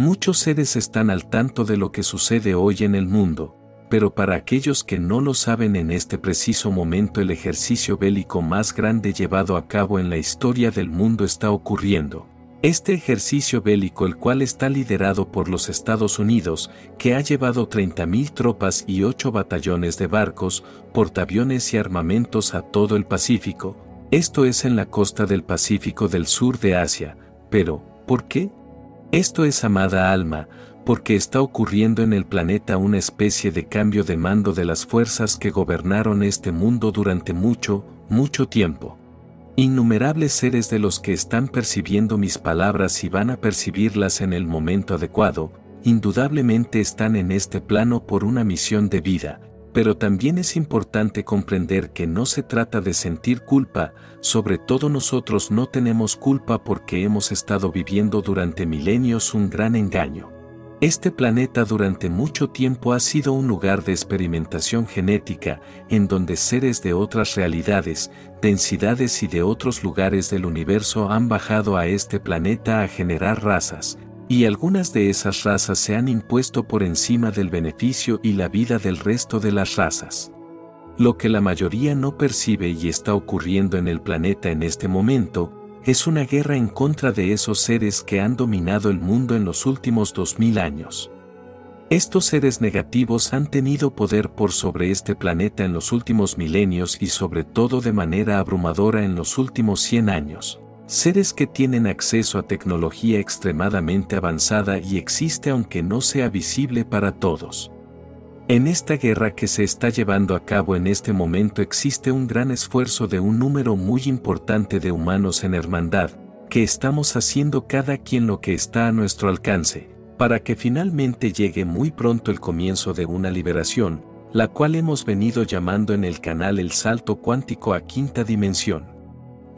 Muchos seres están al tanto de lo que sucede hoy en el mundo, pero para aquellos que no lo saben en este preciso momento el ejercicio bélico más grande llevado a cabo en la historia del mundo está ocurriendo. Este ejercicio bélico el cual está liderado por los Estados Unidos, que ha llevado 30.000 tropas y 8 batallones de barcos, portaaviones y armamentos a todo el Pacífico, esto es en la costa del Pacífico del sur de Asia, pero, ¿por qué? Esto es amada alma, porque está ocurriendo en el planeta una especie de cambio de mando de las fuerzas que gobernaron este mundo durante mucho, mucho tiempo. Innumerables seres de los que están percibiendo mis palabras y van a percibirlas en el momento adecuado, indudablemente están en este plano por una misión de vida, pero también es importante comprender que no se trata de sentir culpa, sobre todo nosotros no tenemos culpa porque hemos estado viviendo durante milenios un gran engaño. Este planeta durante mucho tiempo ha sido un lugar de experimentación genética, en donde seres de otras realidades, densidades y de otros lugares del universo han bajado a este planeta a generar razas, y algunas de esas razas se han impuesto por encima del beneficio y la vida del resto de las razas. Lo que la mayoría no percibe y está ocurriendo en el planeta en este momento, es una guerra en contra de esos seres que han dominado el mundo en los últimos 2000 años. Estos seres negativos han tenido poder por sobre este planeta en los últimos milenios y sobre todo de manera abrumadora en los últimos 100 años. Seres que tienen acceso a tecnología extremadamente avanzada y existe aunque no sea visible para todos. En esta guerra que se está llevando a cabo en este momento existe un gran esfuerzo de un número muy importante de humanos en hermandad, que estamos haciendo cada quien lo que está a nuestro alcance, para que finalmente llegue muy pronto el comienzo de una liberación, la cual hemos venido llamando en el canal el salto cuántico a quinta dimensión.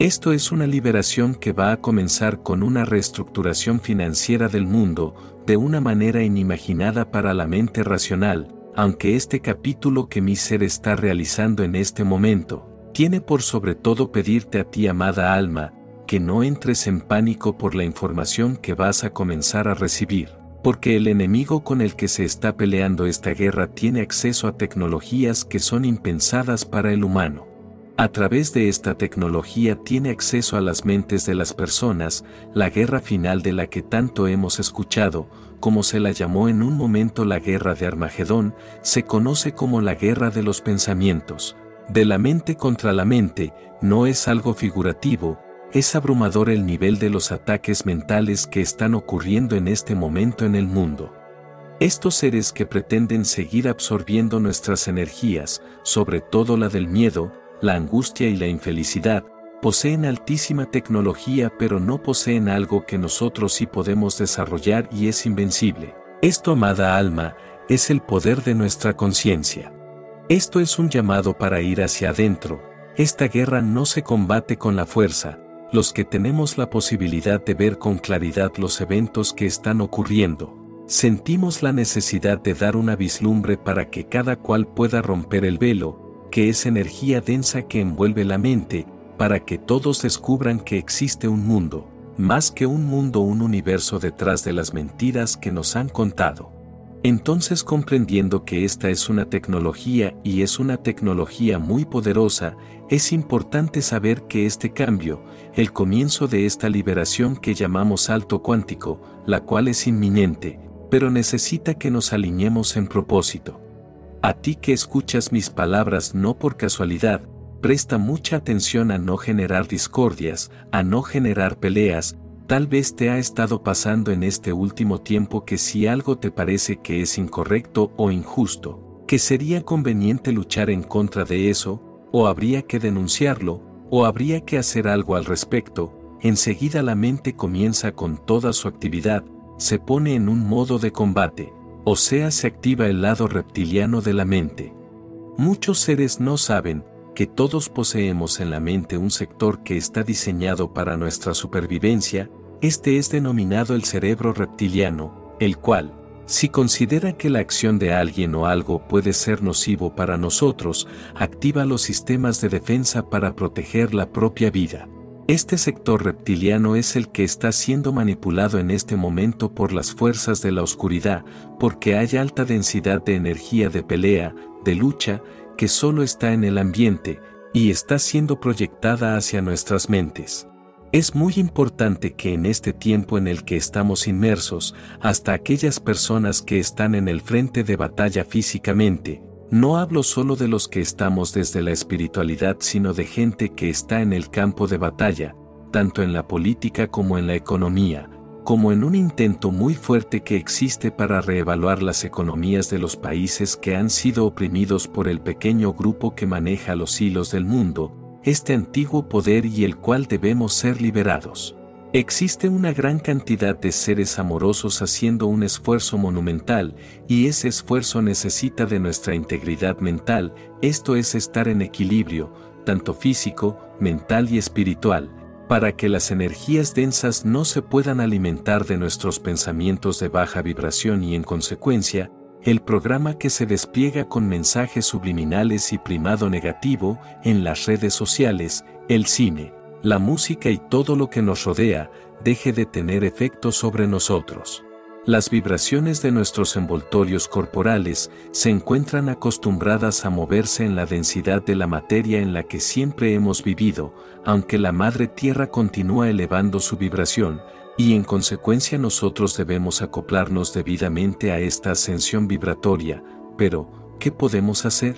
Esto es una liberación que va a comenzar con una reestructuración financiera del mundo, de una manera inimaginada para la mente racional, aunque este capítulo que mi ser está realizando en este momento, tiene por sobre todo pedirte a ti, amada alma, que no entres en pánico por la información que vas a comenzar a recibir, porque el enemigo con el que se está peleando esta guerra tiene acceso a tecnologías que son impensadas para el humano. A través de esta tecnología tiene acceso a las mentes de las personas, la guerra final de la que tanto hemos escuchado, como se la llamó en un momento la guerra de Armagedón, se conoce como la guerra de los pensamientos. De la mente contra la mente, no es algo figurativo, es abrumador el nivel de los ataques mentales que están ocurriendo en este momento en el mundo. Estos seres que pretenden seguir absorbiendo nuestras energías, sobre todo la del miedo, la angustia y la infelicidad, poseen altísima tecnología pero no poseen algo que nosotros sí podemos desarrollar y es invencible. Esto, amada alma, es el poder de nuestra conciencia. Esto es un llamado para ir hacia adentro. Esta guerra no se combate con la fuerza. Los que tenemos la posibilidad de ver con claridad los eventos que están ocurriendo, sentimos la necesidad de dar una vislumbre para que cada cual pueda romper el velo, que es energía densa que envuelve la mente, para que todos descubran que existe un mundo, más que un mundo, un universo detrás de las mentiras que nos han contado. Entonces comprendiendo que esta es una tecnología y es una tecnología muy poderosa, es importante saber que este cambio, el comienzo de esta liberación que llamamos salto cuántico, la cual es inminente, pero necesita que nos alineemos en propósito. A ti que escuchas mis palabras no por casualidad, presta mucha atención a no generar discordias, a no generar peleas, tal vez te ha estado pasando en este último tiempo que si algo te parece que es incorrecto o injusto, que sería conveniente luchar en contra de eso, o habría que denunciarlo, o habría que hacer algo al respecto, enseguida la mente comienza con toda su actividad, se pone en un modo de combate, o sea se activa el lado reptiliano de la mente. Muchos seres no saben que todos poseemos en la mente un sector que está diseñado para nuestra supervivencia, este es denominado el cerebro reptiliano, el cual, si considera que la acción de alguien o algo puede ser nocivo para nosotros, activa los sistemas de defensa para proteger la propia vida. Este sector reptiliano es el que está siendo manipulado en este momento por las fuerzas de la oscuridad, porque hay alta densidad de energía de pelea, de lucha, que solo está en el ambiente, y está siendo proyectada hacia nuestras mentes. Es muy importante que en este tiempo en el que estamos inmersos, hasta aquellas personas que están en el frente de batalla físicamente, no hablo solo de los que estamos desde la espiritualidad, sino de gente que está en el campo de batalla, tanto en la política como en la economía, como en un intento muy fuerte que existe para reevaluar las economías de los países que han sido oprimidos por el pequeño grupo que maneja los hilos del mundo, este antiguo poder y el cual debemos ser liberados. Existe una gran cantidad de seres amorosos haciendo un esfuerzo monumental, y ese esfuerzo necesita de nuestra integridad mental, esto es estar en equilibrio, tanto físico, mental y espiritual, para que las energías densas no se puedan alimentar de nuestros pensamientos de baja vibración y en consecuencia, el programa que se despliega con mensajes subliminales y primado negativo en las redes sociales, el cine, la música y todo lo que nos rodea deje de tener efecto sobre nosotros. Las vibraciones de nuestros envoltorios corporales se encuentran acostumbradas a moverse en la densidad de la materia en la que siempre hemos vivido, aunque la Madre Tierra continúa elevando su vibración, y en consecuencia nosotros debemos acoplarnos debidamente a esta ascensión vibratoria, pero, ¿qué podemos hacer?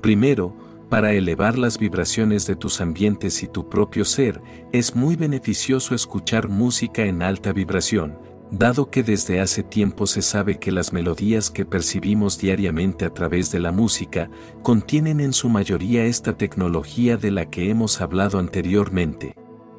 Primero, para elevar las vibraciones de tus ambientes y tu propio ser, es muy beneficioso escuchar música en alta vibración, dado que desde hace tiempo se sabe que las melodías que percibimos diariamente a través de la música contienen en su mayoría esta tecnología de la que hemos hablado anteriormente.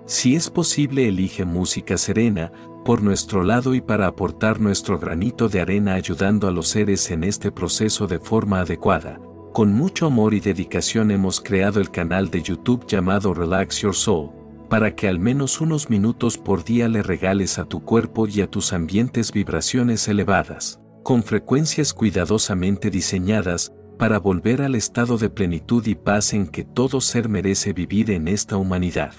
Si es posible, elige música serena, por nuestro lado y para aportar nuestro granito de arena ayudando a los seres en este proceso de forma adecuada, con mucho amor y dedicación hemos creado el canal de YouTube llamado Relax Your Soul, para que al menos unos minutos por día le regales a tu cuerpo y a tus ambientes vibraciones elevadas, con frecuencias cuidadosamente diseñadas, para volver al estado de plenitud y paz en que todo ser merece vivir en esta humanidad.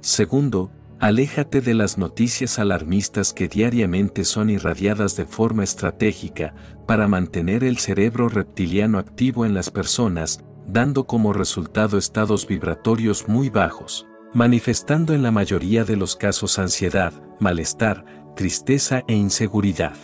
Segundo, Aléjate de las noticias alarmistas que diariamente son irradiadas de forma estratégica para mantener el cerebro reptiliano activo en las personas, dando como resultado estados vibratorios muy bajos, manifestando en la mayoría de los casos ansiedad, malestar, tristeza e inseguridad.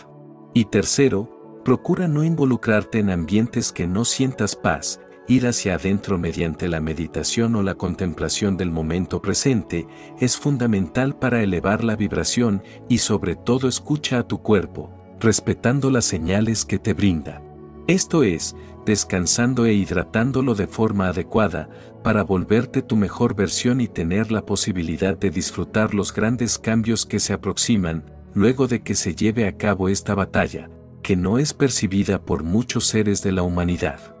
Y tercero, procura no involucrarte en ambientes que no sientas paz, ir hacia adentro mediante la meditación o la contemplación del momento presente es fundamental para elevar la vibración y sobre todo escucha a tu cuerpo, respetando las señales que te brinda. Esto es, descansando e hidratándolo de forma adecuada, para volverte tu mejor versión y tener la posibilidad de disfrutar los grandes cambios que se aproximan, luego de que se lleve a cabo esta batalla, que no es percibida por muchos seres de la humanidad.